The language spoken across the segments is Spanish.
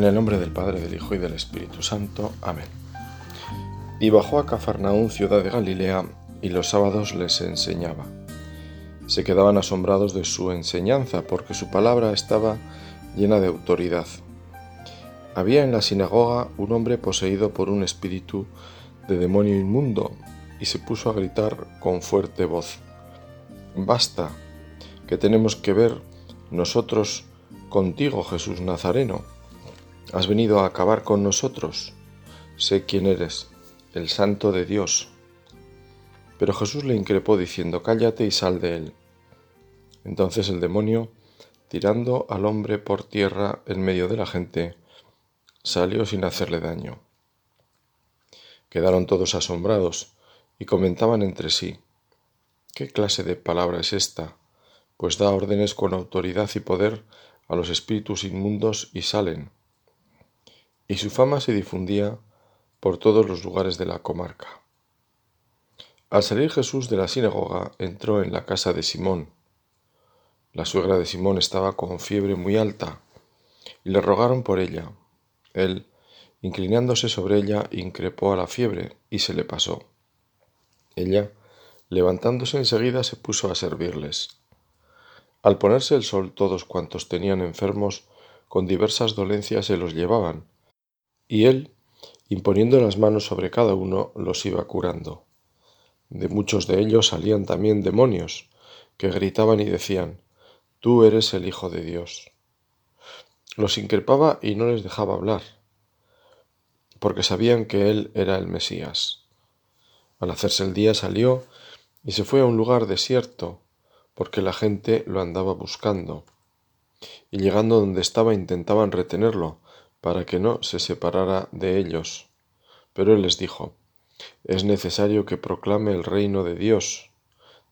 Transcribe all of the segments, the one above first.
En el nombre del Padre, del Hijo y del Espíritu Santo. Amén. Y bajó a Cafarnaún, ciudad de Galilea, y los sábados les enseñaba. Se quedaban asombrados de su enseñanza, porque su palabra estaba llena de autoridad. Había en la sinagoga un hombre poseído por un espíritu de demonio inmundo, y se puso a gritar con fuerte voz. Basta, que tenemos que ver nosotros contigo, Jesús Nazareno Has venido a acabar con nosotros. Sé quién eres, el santo de Dios. Pero Jesús le increpó diciendo, Cállate y sal de él. Entonces el demonio, tirando al hombre por tierra en medio de la gente, salió sin hacerle daño. Quedaron todos asombrados y comentaban entre sí, ¿qué clase de palabra es esta? Pues da órdenes con autoridad y poder a los espíritus inmundos y salen y su fama se difundía por todos los lugares de la comarca. Al salir Jesús de la sinagoga entró en la casa de Simón. La suegra de Simón estaba con fiebre muy alta y le rogaron por ella. Él, inclinándose sobre ella, increpó a la fiebre y se le pasó. Ella, levantándose enseguida, se puso a servirles. Al ponerse el sol todos cuantos tenían enfermos con diversas dolencias se los llevaban, y él, imponiendo las manos sobre cada uno, los iba curando. De muchos de ellos salían también demonios, que gritaban y decían, Tú eres el Hijo de Dios. Los increpaba y no les dejaba hablar, porque sabían que él era el Mesías. Al hacerse el día salió y se fue a un lugar desierto, porque la gente lo andaba buscando. Y llegando donde estaba intentaban retenerlo, para que no se separara de ellos. Pero él les dijo, es necesario que proclame el reino de Dios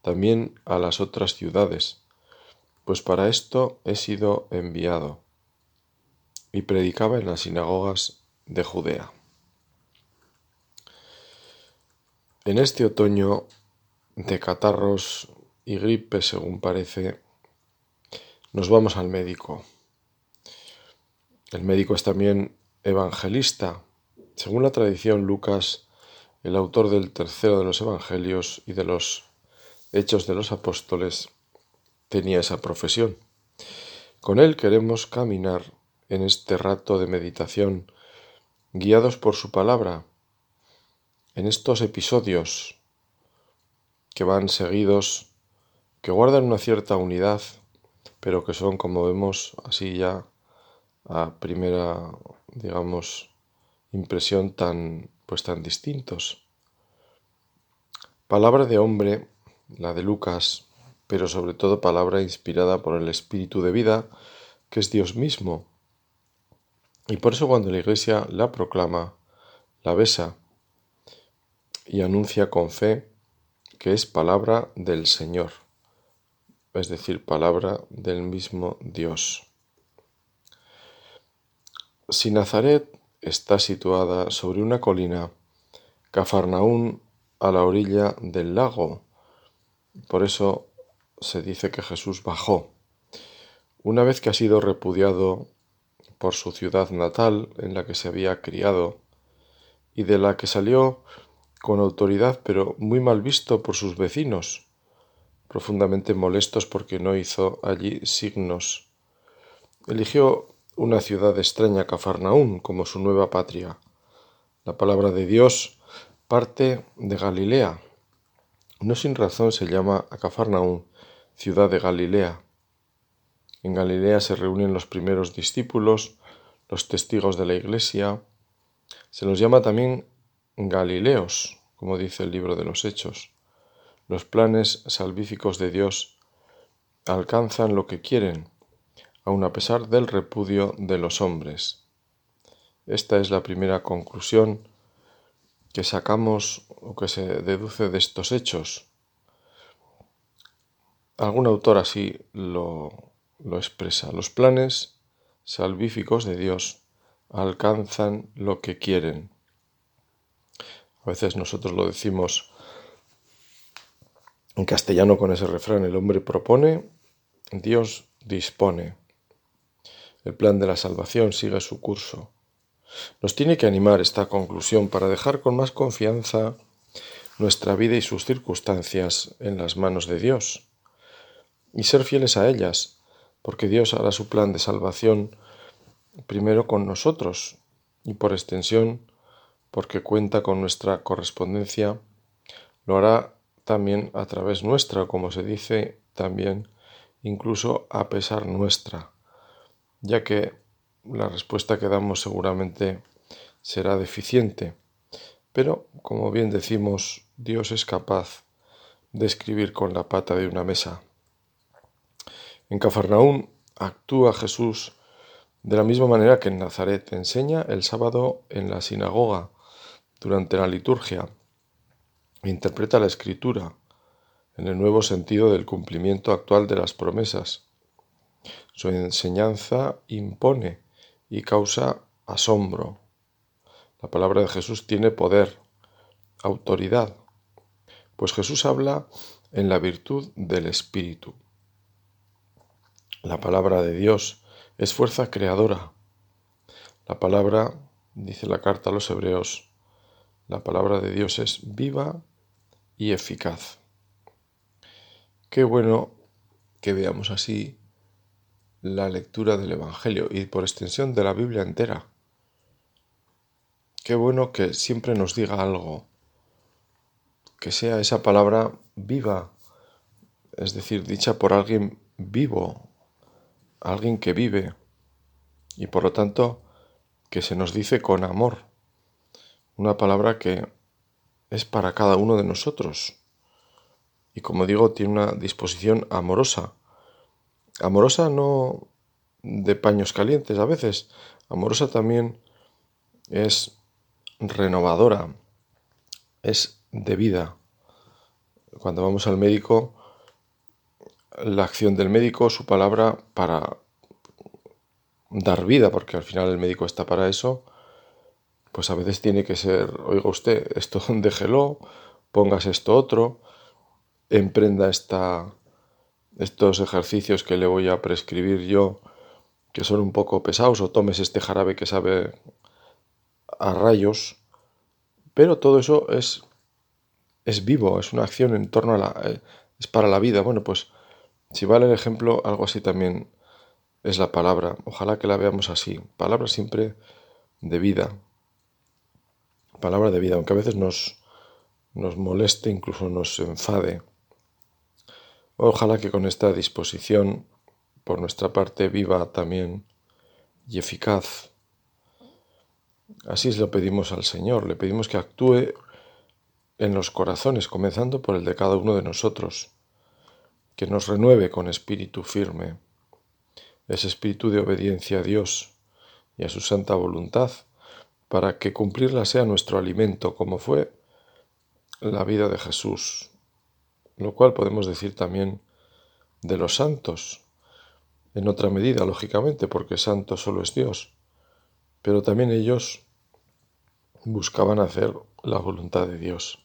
también a las otras ciudades, pues para esto he sido enviado. Y predicaba en las sinagogas de Judea. En este otoño de catarros y gripe, según parece, nos vamos al médico. El médico es también evangelista. Según la tradición, Lucas, el autor del tercero de los evangelios y de los hechos de los apóstoles, tenía esa profesión. Con él queremos caminar en este rato de meditación, guiados por su palabra, en estos episodios que van seguidos, que guardan una cierta unidad, pero que son, como vemos así ya a primera, digamos, impresión tan, pues tan distintos. Palabra de hombre, la de Lucas, pero sobre todo palabra inspirada por el Espíritu de vida, que es Dios mismo. Y por eso cuando la Iglesia la proclama, la besa y anuncia con fe que es palabra del Señor, es decir, palabra del mismo Dios. Si Nazaret está situada sobre una colina, Cafarnaún a la orilla del lago, por eso se dice que Jesús bajó. Una vez que ha sido repudiado por su ciudad natal en la que se había criado y de la que salió con autoridad pero muy mal visto por sus vecinos, profundamente molestos porque no hizo allí signos. Eligió una ciudad extraña Cafarnaún como su nueva patria. La palabra de Dios parte de Galilea. No sin razón se llama a Cafarnaún ciudad de Galilea. En Galilea se reúnen los primeros discípulos, los testigos de la Iglesia. Se los llama también Galileos, como dice el libro de los Hechos. Los planes salvíficos de Dios alcanzan lo que quieren aun a pesar del repudio de los hombres. Esta es la primera conclusión que sacamos o que se deduce de estos hechos. Algún autor así lo, lo expresa. Los planes salvíficos de Dios alcanzan lo que quieren. A veces nosotros lo decimos en castellano con ese refrán, el hombre propone, Dios dispone. El plan de la salvación sigue su curso. Nos tiene que animar esta conclusión para dejar con más confianza nuestra vida y sus circunstancias en las manos de Dios y ser fieles a ellas, porque Dios hará su plan de salvación primero con nosotros y por extensión porque cuenta con nuestra correspondencia, lo hará también a través nuestra, como se dice también, incluso a pesar nuestra, ya que la respuesta que damos seguramente será deficiente. Pero, como bien decimos, Dios es capaz de escribir con la pata de una mesa. En Cafarnaún actúa Jesús de la misma manera que en Nazaret enseña el sábado en la sinagoga durante la liturgia interpreta la escritura en el nuevo sentido del cumplimiento actual de las promesas. Su enseñanza impone y causa asombro. La palabra de Jesús tiene poder, autoridad, pues Jesús habla en la virtud del Espíritu. La palabra de Dios es fuerza creadora. La palabra, dice la carta a los hebreos, la palabra de Dios es viva y eficaz. Qué bueno que veamos así la lectura del Evangelio y por extensión de la Biblia entera. Qué bueno que siempre nos diga algo, que sea esa palabra viva, es decir, dicha por alguien vivo, alguien que vive, y por lo tanto que se nos dice con amor, una palabra que es para cada uno de nosotros, y como digo, tiene una disposición amorosa, Amorosa no de paños calientes a veces, amorosa también es renovadora, es de vida. Cuando vamos al médico, la acción del médico, su palabra para dar vida, porque al final el médico está para eso, pues a veces tiene que ser, oiga usted, esto déjelo, pongas esto otro, emprenda esta estos ejercicios que le voy a prescribir yo, que son un poco pesados, o tomes este jarabe que sabe a rayos, pero todo eso es, es vivo, es una acción en torno a la... Eh, es para la vida. Bueno, pues si vale el ejemplo, algo así también es la palabra. Ojalá que la veamos así. Palabra siempre de vida. Palabra de vida, aunque a veces nos, nos moleste, incluso nos enfade. Ojalá que con esta disposición por nuestra parte viva también y eficaz. Así lo pedimos al Señor, le pedimos que actúe en los corazones, comenzando por el de cada uno de nosotros, que nos renueve con espíritu firme, ese espíritu de obediencia a Dios y a su santa voluntad, para que cumplirla sea nuestro alimento, como fue la vida de Jesús, lo cual podemos decir también de los santos, en otra medida, lógicamente, porque santo solo es Dios, pero también ellos buscaban hacer la voluntad de Dios.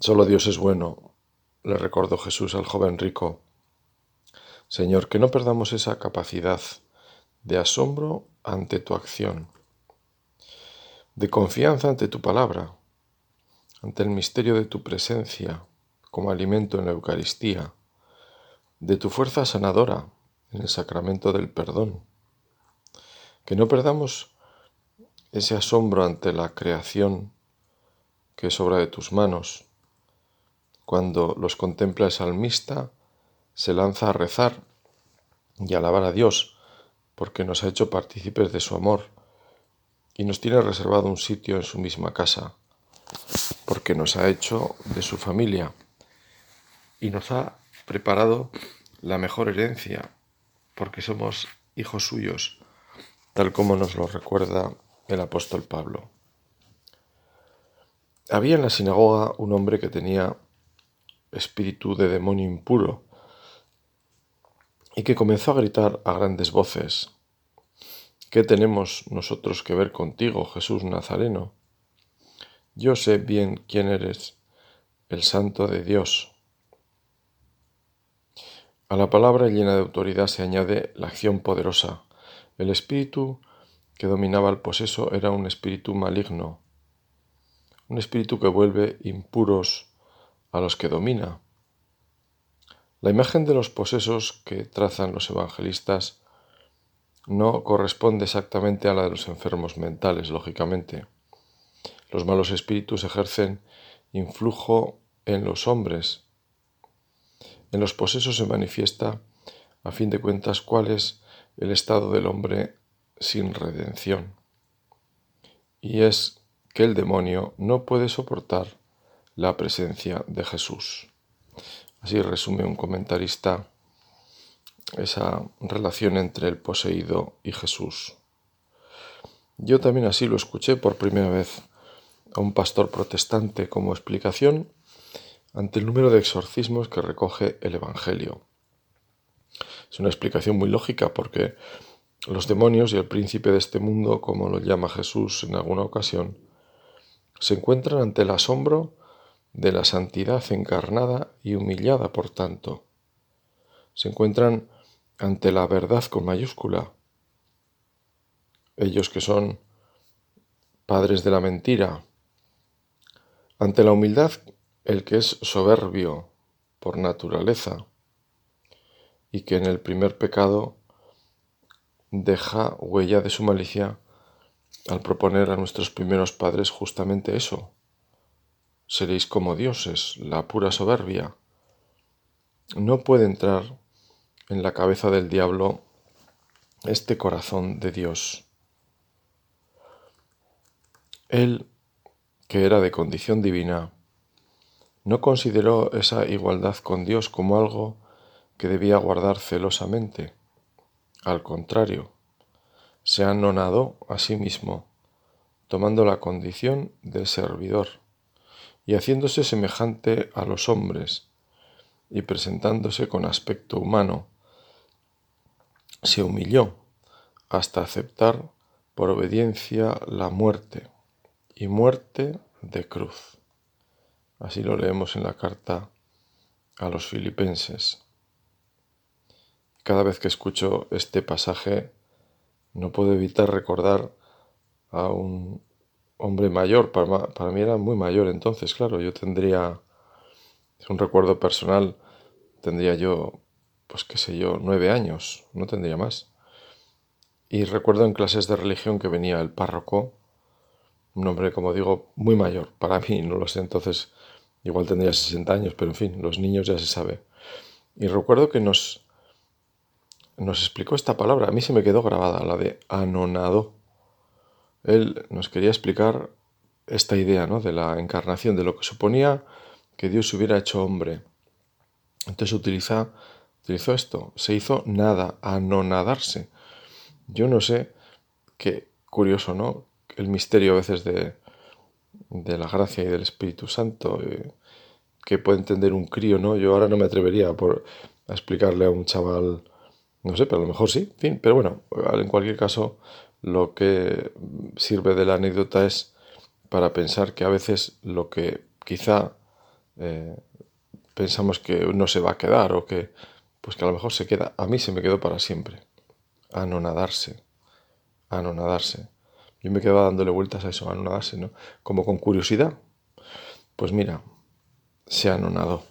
Solo Dios es bueno, le recordó Jesús al joven rico. Señor, que no perdamos esa capacidad de asombro ante tu acción, de confianza ante tu palabra, ante el misterio de tu presencia, como alimento en la Eucaristía, de tu fuerza sanadora en el sacramento del perdón. Que no perdamos ese asombro ante la creación que es obra de tus manos. Cuando los contempla el salmista, se lanza a rezar y alabar a Dios, porque nos ha hecho partícipes de su amor y nos tiene reservado un sitio en su misma casa, porque nos ha hecho de su familia y nos ha preparado la mejor herencia, porque somos hijos suyos, tal como nos lo recuerda el apóstol Pablo. Había en la sinagoga un hombre que tenía espíritu de demonio impuro y que comenzó a gritar a grandes voces, ¿qué tenemos nosotros que ver contigo, Jesús Nazareno? Yo sé bien quién eres, el santo de Dios. A la palabra llena de autoridad se añade la acción poderosa, El espíritu que dominaba al poseso era un espíritu maligno, un espíritu que vuelve impuros a los que domina. La imagen de los posesos que trazan los evangelistas no corresponde exactamente a la de los enfermos mentales, lógicamente. Los malos espíritus ejercen influjo en los hombres. En los posesos se manifiesta, a fin de cuentas, cuál es el estado del hombre sin redención. Y es que el demonio no puede soportar la presencia de Jesús. Así resume un comentarista esa relación entre el poseído y Jesús. Yo también así lo escuché por primera vez a un pastor protestante como explicación ante el número de exorcismos que recoge el Evangelio. Es una explicación muy lógica porque los demonios y el príncipe de este mundo, como lo llama Jesús en alguna ocasión, se encuentran ante el asombro de la santidad encarnada y humillada por tanto. Se encuentran ante la verdad con mayúscula. Ellos que son padres de la mentira. Ante la humildad, el que es soberbio por naturaleza y que en el primer pecado deja huella de su malicia al proponer a nuestros primeros padres justamente eso. Seréis como dioses, la pura soberbia. No puede entrar en la cabeza del diablo este corazón de Dios. Él, que era de condición divina, no consideró esa igualdad con Dios como algo que debía guardar celosamente. Al contrario, se anonadó a sí mismo, tomando la condición de servidor y haciéndose semejante a los hombres y presentándose con aspecto humano se humilló hasta aceptar por obediencia la muerte y muerte de cruz. Así lo leemos en la carta a los filipenses. Cada vez que escucho este pasaje no puedo evitar recordar a un hombre mayor, para, mí era muy mayor entonces, claro, yo tendría, es un recuerdo personal, tendría yo pues qué sé yo, nueve años, no tendría más. Y recuerdo en clases de religión que venía el párroco, un hombre, como digo, muy mayor, para mí, no lo sé, entonces igual tendría 60 años, pero en fin, los niños ya se sabe. Y recuerdo que nos, nos explicó esta palabra, a mí se me quedó grabada, la de anonado. Él nos quería explicar esta idea ¿no? de la encarnación, de lo que suponía que Dios hubiera hecho hombre. Entonces utiliza utilizó esto, se hizo nada, anonadarse. Yo no sé, qué curioso, ¿no? El misterio a veces de, de la gracia y del Espíritu Santo, eh, que puede entender un crío, ¿no? Yo ahora no me atrevería por, a explicarle a un chaval, no sé, pero a lo mejor sí, en fin, pero bueno, en cualquier caso, lo que sirve de la anécdota es para pensar que a veces lo que quizá eh, pensamos que no se va a quedar o que pues que a lo mejor se queda, a mí se me quedó para siempre. Anonadarse, anonadarse. Yo me quedaba dándole vueltas a eso, anonadarse, ¿no? Como con curiosidad. Pues mira, se anonadó.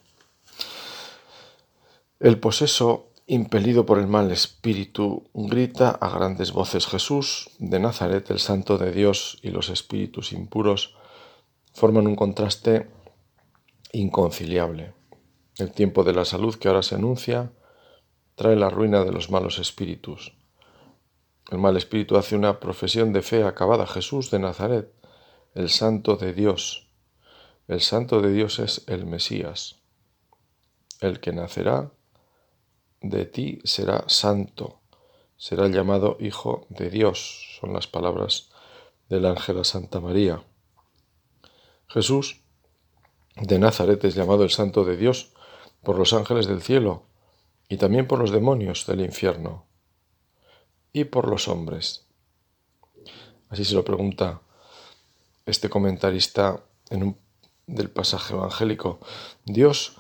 El poseso, impelido por el mal espíritu, grita a grandes voces Jesús de Nazaret, el santo de Dios y los espíritus impuros forman un contraste inconciliable. El tiempo de la salud que ahora se anuncia trae la ruina de los malos espíritus. El mal espíritu hace una profesión de fe acabada. Jesús de Nazaret, el santo de Dios. El santo de Dios es el Mesías. El que nacerá de ti será santo, será llamado Hijo de Dios, son las palabras del ángel a Santa María. Jesús de Nazaret es llamado el Santo de Dios por los ángeles del cielo y también por los demonios del infierno y por los hombres. Así se lo pregunta este comentarista en un, del pasaje evangélico. Dios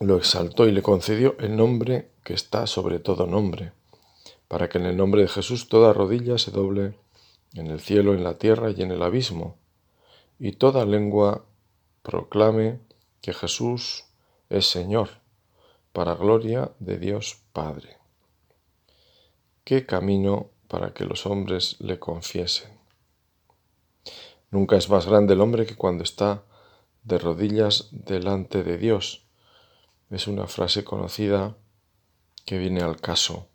lo exaltó y le concedió el nombre que está sobre todo nombre, para que en el nombre de Jesús toda rodilla se doble en el cielo, en la tierra y en el abismo, y toda lengua proclame que Jesús es Señor, para gloria de Dios Padre. ¿Qué camino para que los hombres le confiesen? Nunca es más grande el hombre que cuando está de rodillas delante de Dios. Es una frase conocida que viene al caso.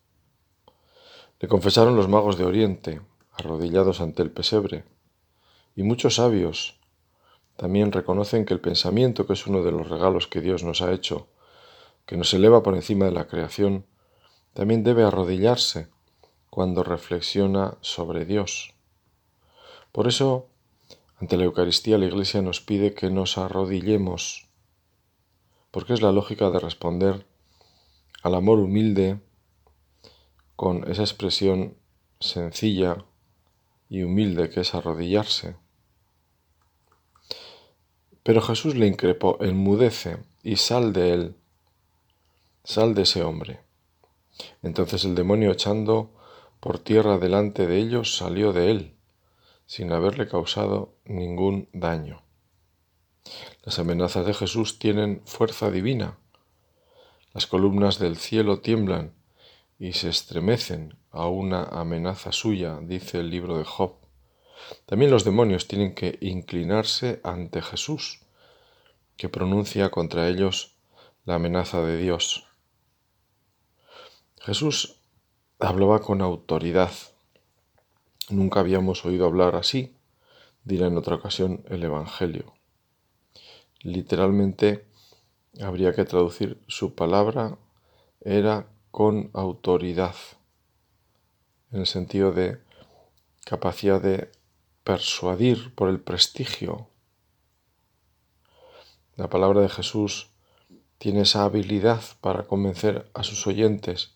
Le confesaron los magos de Oriente, arrodillados ante el pesebre, y muchos sabios también reconocen que el pensamiento, que es uno de los regalos que Dios nos ha hecho, que nos eleva por encima de la creación, también debe arrodillarse cuando reflexiona sobre Dios. Por eso, ante la Eucaristía la Iglesia nos pide que nos arrodillemos, porque es la lógica de responder al amor humilde con esa expresión sencilla y humilde que es arrodillarse. Pero Jesús le increpó, enmudece y sal de él, sal de ese hombre. Entonces el demonio echando por tierra delante de ellos salió de él, sin haberle causado ningún daño. Las amenazas de Jesús tienen fuerza divina. Las columnas del cielo tiemblan y se estremecen a una amenaza suya, dice el libro de Job. También los demonios tienen que inclinarse ante Jesús, que pronuncia contra ellos la amenaza de Dios. Jesús hablaba con autoridad. Nunca habíamos oído hablar así, dirá en otra ocasión el Evangelio. Literalmente habría que traducir su palabra era con autoridad, en el sentido de capacidad de persuadir por el prestigio. La palabra de Jesús tiene esa habilidad para convencer a sus oyentes,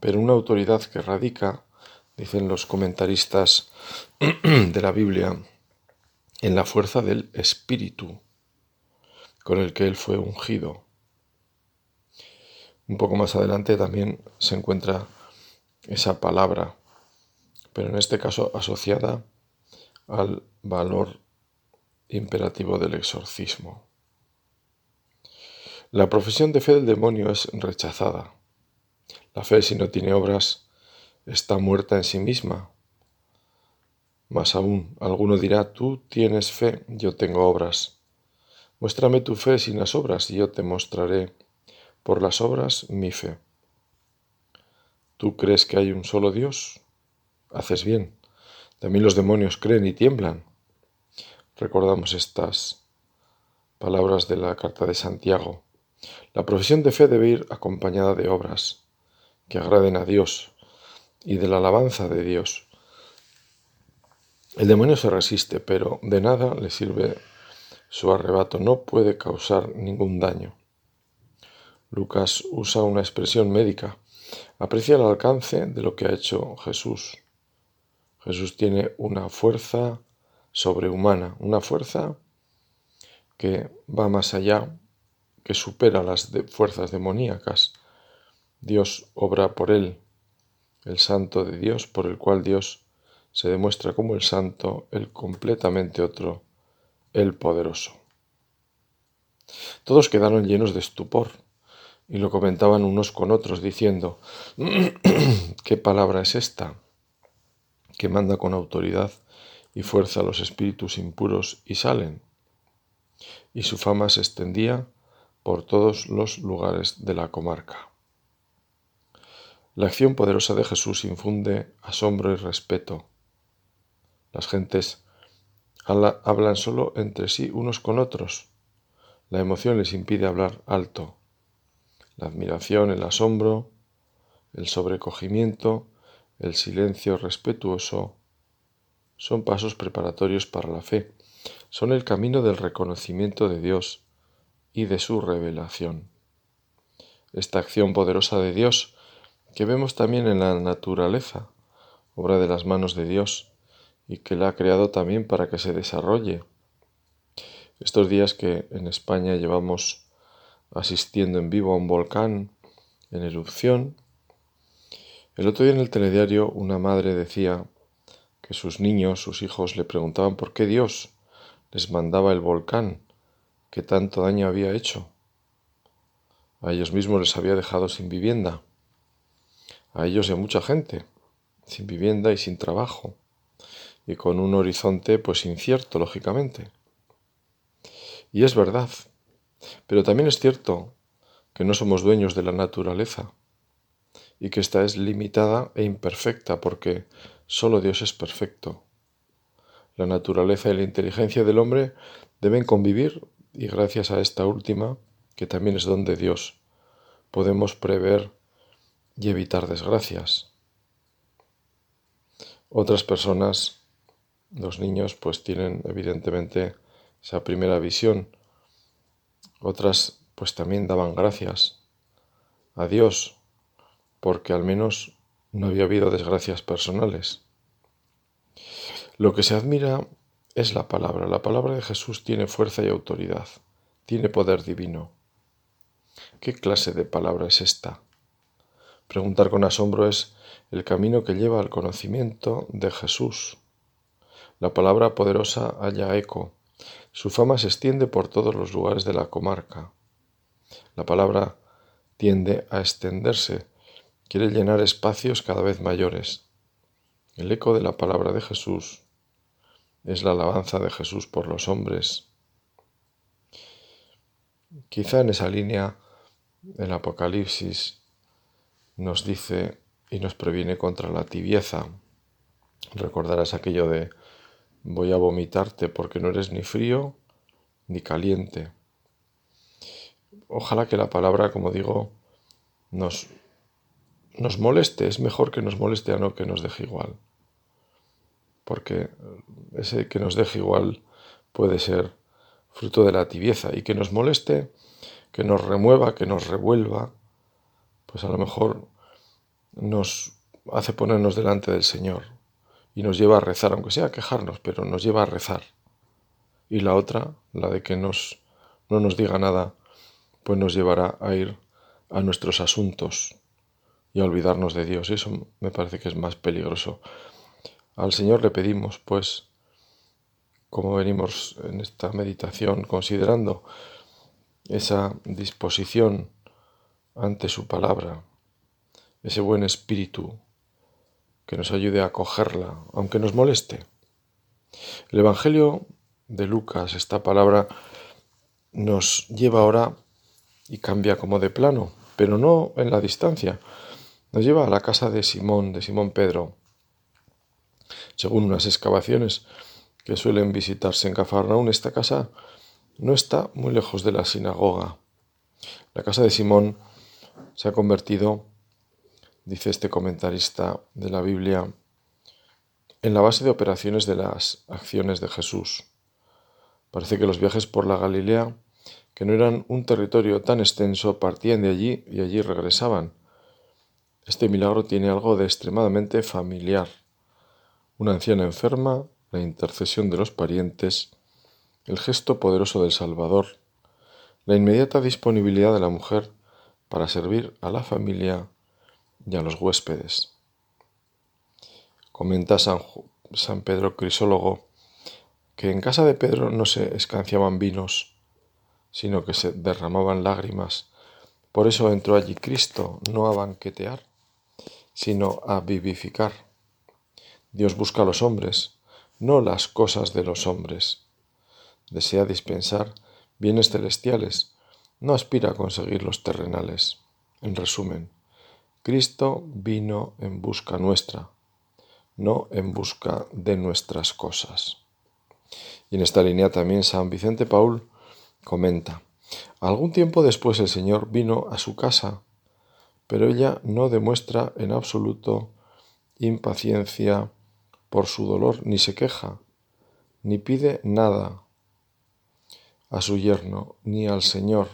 pero una autoridad que radica, dicen los comentaristas de la Biblia, en la fuerza del Espíritu con el que él fue ungido. Un poco más adelante también se encuentra esa palabra pero en este caso asociada al valor imperativo del exorcismo. La profesión de fe del demonio es rechazada. La fe, si no tiene obras, está muerta en sí misma. Más aún, alguno dirá, tú tienes fe, yo tengo obras. Muéstrame tu fe sin las obras y yo te mostraré por las obras mi fe. ¿Tú crees que hay un solo Dios? haces bien. También los demonios creen y tiemblan. Recordamos estas palabras de la carta de Santiago. La profesión de fe debe ir acompañada de obras que agraden a Dios y de la alabanza de Dios. El demonio se resiste, pero de nada le sirve su arrebato, no puede causar ningún daño. Lucas usa una expresión médica, aprecia el alcance de lo que ha hecho Jesús. Jesús tiene una fuerza sobrehumana, una fuerza que va más allá, que supera las fuerzas demoníacas. Dios obra por él, el santo de Dios, por el cual Dios se demuestra como el santo, el completamente otro, el poderoso. Todos quedaron llenos de estupor y lo comentaban unos con otros diciendo, ¿qué palabra es esta? que manda con autoridad y fuerza a los espíritus impuros y salen. Y su fama se extendía por todos los lugares de la comarca. La acción poderosa de Jesús infunde asombro y respeto. Las gentes hablan solo entre sí unos con otros. La emoción les impide hablar alto. La admiración, el asombro, el sobrecogimiento el silencio respetuoso son pasos preparatorios para la fe, son el camino del reconocimiento de Dios y de su revelación. Esta acción poderosa de Dios, que vemos también en la naturaleza, obra de las manos de Dios, y que la ha creado también para que se desarrolle. Estos días que en España llevamos asistiendo en vivo a un volcán en erupción, El otro día en el telediario una madre decía que sus niños, sus hijos, le preguntaban por qué Dios les mandaba el volcán que tanto daño había hecho. A ellos mismos les había dejado sin vivienda. A ellos y a mucha gente, sin vivienda y sin trabajo. Y con un horizonte pues incierto, lógicamente. Y es verdad. Pero también es cierto que no somos dueños de la naturaleza y que ésta es limitada e imperfecta porque solo Dios es perfecto. La naturaleza y la inteligencia del hombre deben convivir y gracias a esta última, que también es don de Dios, podemos prever y evitar desgracias. Otras personas, los niños, pues tienen evidentemente esa primera visión. Otras pues también daban gracias a Dios porque al menos no había habido desgracias personales. Lo que se admira es la palabra. La palabra de Jesús tiene fuerza y autoridad, tiene poder divino. ¿Qué clase de palabra es esta? Preguntar con asombro es el camino que lleva al conocimiento de Jesús. La palabra poderosa halla eco. Su fama se extiende por todos los lugares de la comarca. La palabra tiende a extenderse, quiere llenar espacios cada vez mayores. El eco de la palabra de Jesús es la alabanza de Jesús por los hombres. Quizá en esa línea el Apocalipsis nos dice y nos previene contra la tibieza. Recordarás aquello de voy a vomitarte porque no eres ni frío ni caliente. Ojalá que la palabra, como digo, nos, nos moleste. Es mejor que nos moleste a no que nos deje igual porque ese que nos deje igual puede ser fruto de la tibieza y que nos moleste, que nos remueva, que nos revuelva, pues a lo mejor nos hace ponernos delante del Señor y nos lleva a rezar, aunque sea a quejarnos, pero nos lleva a rezar. Y la otra, la de que nos, no nos diga nada, pues nos llevará a ir a nuestros asuntos y a olvidarnos de Dios. Y eso me parece que es más peligroso. Al Señor le pedimos, pues, como venimos en esta meditación considerando esa disposición ante su palabra, ese buen espíritu que nos ayude a acogerla, aunque nos moleste. El Evangelio de Lucas, esta palabra, nos lleva ahora y cambia como de plano, pero no en la distancia. Nos lleva a la casa de Simón, de Simón Pedro, según unas excavaciones que suelen visitarse en Cafarnaún, esta casa no está muy lejos de la sinagoga. La casa de Simón se ha convertido, dice este comentarista de la Biblia, en la base de operaciones de las acciones de Jesús. Parece que los viajes por la Galilea, que no eran un territorio tan extenso, partían de allí y allí regresaban. Este milagro tiene algo de extremadamente familiar una anciana enferma, la intercesión de los parientes, el gesto poderoso del Salvador, la inmediata disponibilidad de la mujer para servir a la familia y a los huéspedes. Comenta San, San Pedro Crisólogo que en casa de Pedro no se escanciaban vinos, sino que se derramaban lágrimas. Por eso entró allí Cristo, no a banquetear, sino a vivificar. Dios busca a los hombres, no las cosas de los hombres. Desea dispensar bienes celestiales, no aspira a conseguir los terrenales. En resumen, Cristo vino en busca nuestra, no en busca de nuestras cosas. Y en esta línea también San Vicente Paul comenta, algún tiempo después el Señor vino a su casa, pero ella no demuestra en absoluto impaciencia por su dolor, ni se queja, ni pide nada a su yerno, ni al Señor,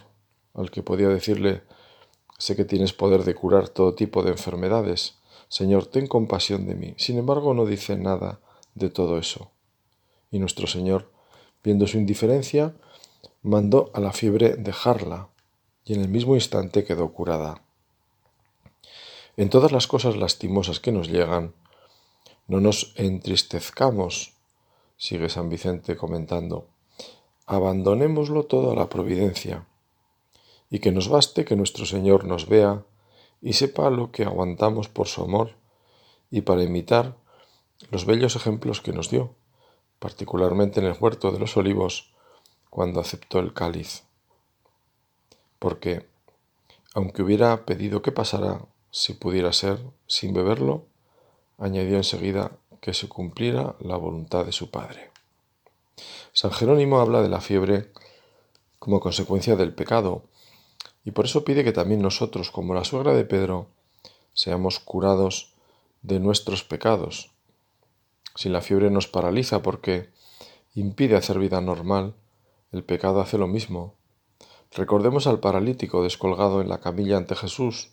al que podía decirle, sé que tienes poder de curar todo tipo de enfermedades, Señor, ten compasión de mí. Sin embargo, no dice nada de todo eso. Y nuestro Señor, viendo su indiferencia, mandó a la fiebre dejarla, y en el mismo instante quedó curada. En todas las cosas lastimosas que nos llegan, no nos entristezcamos, sigue San Vicente comentando, abandonémoslo todo a la providencia, y que nos baste que nuestro Señor nos vea y sepa lo que aguantamos por su amor y para imitar los bellos ejemplos que nos dio, particularmente en el huerto de los olivos, cuando aceptó el cáliz. Porque, aunque hubiera pedido que pasara, si pudiera ser, sin beberlo, añadió enseguida que se cumpliera la voluntad de su Padre. San Jerónimo habla de la fiebre como consecuencia del pecado, y por eso pide que también nosotros, como la suegra de Pedro, seamos curados de nuestros pecados. Si la fiebre nos paraliza porque impide hacer vida normal, el pecado hace lo mismo. Recordemos al paralítico descolgado en la camilla ante Jesús.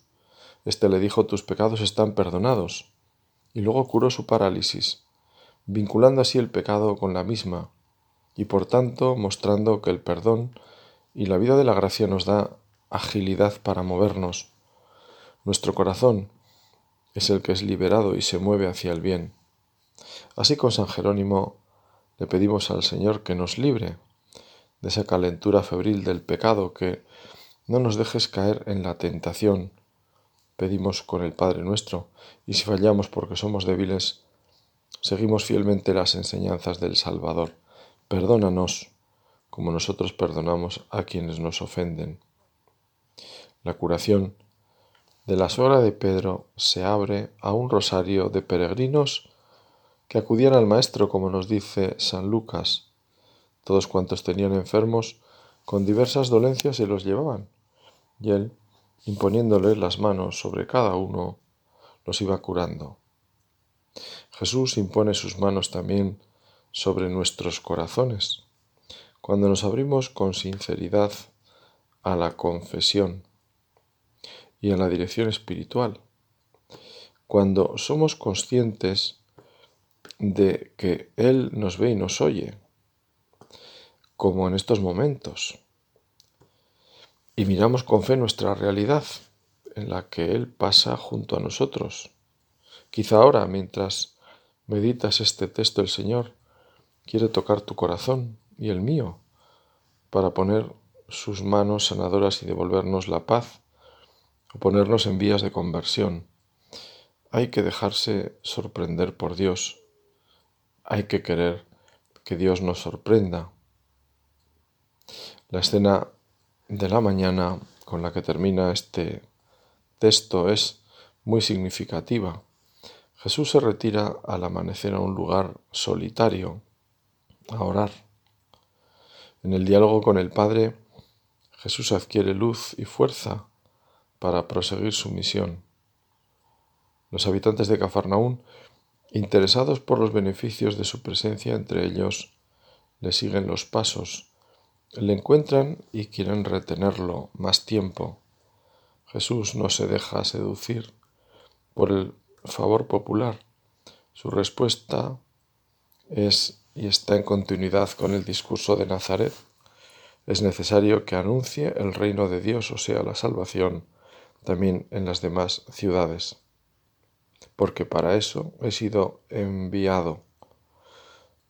Este le dijo, tus pecados están perdonados y luego curó su parálisis, vinculando así el pecado con la misma, y por tanto mostrando que el perdón y la vida de la gracia nos da agilidad para movernos. Nuestro corazón es el que es liberado y se mueve hacia el bien. Así con San Jerónimo le pedimos al Señor que nos libre de esa calentura febril del pecado, que no nos dejes caer en la tentación, pedimos con el Padre nuestro, y si fallamos porque somos débiles, seguimos fielmente las enseñanzas del Salvador. Perdónanos, como nosotros perdonamos a quienes nos ofenden. La curación de la suegra de Pedro se abre a un rosario de peregrinos que acudían al Maestro, como nos dice San Lucas. Todos cuantos tenían enfermos con diversas dolencias se los llevaban, y él imponiéndole las manos sobre cada uno, los iba curando. Jesús impone sus manos también sobre nuestros corazones, cuando nos abrimos con sinceridad a la confesión y a la dirección espiritual, cuando somos conscientes de que Él nos ve y nos oye, como en estos momentos, y miramos con fe nuestra realidad, en la que Él pasa junto a nosotros. Quizá ahora, mientras meditas este texto, el Señor quiere tocar tu corazón y el mío, para poner sus manos sanadoras y devolvernos la paz, o ponernos en vías de conversión. Hay que dejarse sorprender por Dios. Hay que querer que Dios nos sorprenda. La escena de la mañana con la que termina este texto es muy significativa. Jesús se retira al amanecer a un lugar solitario, a orar. En el diálogo con el Padre, Jesús adquiere luz y fuerza para proseguir su misión. Los habitantes de Cafarnaún, interesados por los beneficios de su presencia entre ellos, le siguen los pasos le encuentran y quieren retenerlo más tiempo. Jesús no se deja seducir por el favor popular. Su respuesta es y está en continuidad con el discurso de Nazaret. Es necesario que anuncie el reino de Dios, o sea, la salvación, también en las demás ciudades, porque para eso he sido enviado.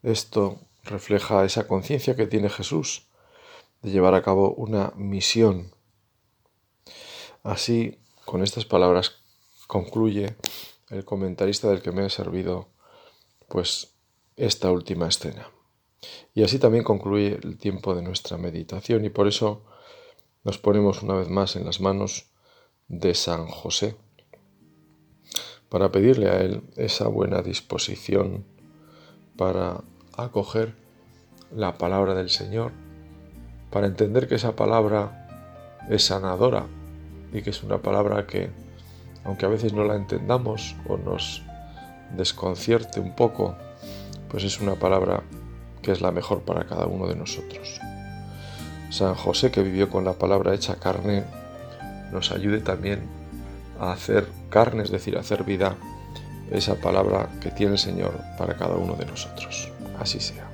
Esto refleja esa conciencia que tiene Jesús de llevar a cabo una misión. Así, con estas palabras concluye el comentarista del que me he servido, pues, esta última escena. Y así también concluye el tiempo de nuestra meditación y por eso nos ponemos una vez más en las manos de San José para pedirle a Él esa buena disposición para acoger la palabra del Señor para entender que esa palabra es sanadora y que es una palabra que, aunque a veces no la entendamos o nos desconcierte un poco, pues es una palabra que es la mejor para cada uno de nosotros. San José, que vivió con la palabra hecha carne, nos ayude también a hacer carne, es decir, a hacer vida, esa palabra que tiene el Señor para cada uno de nosotros. Así sea.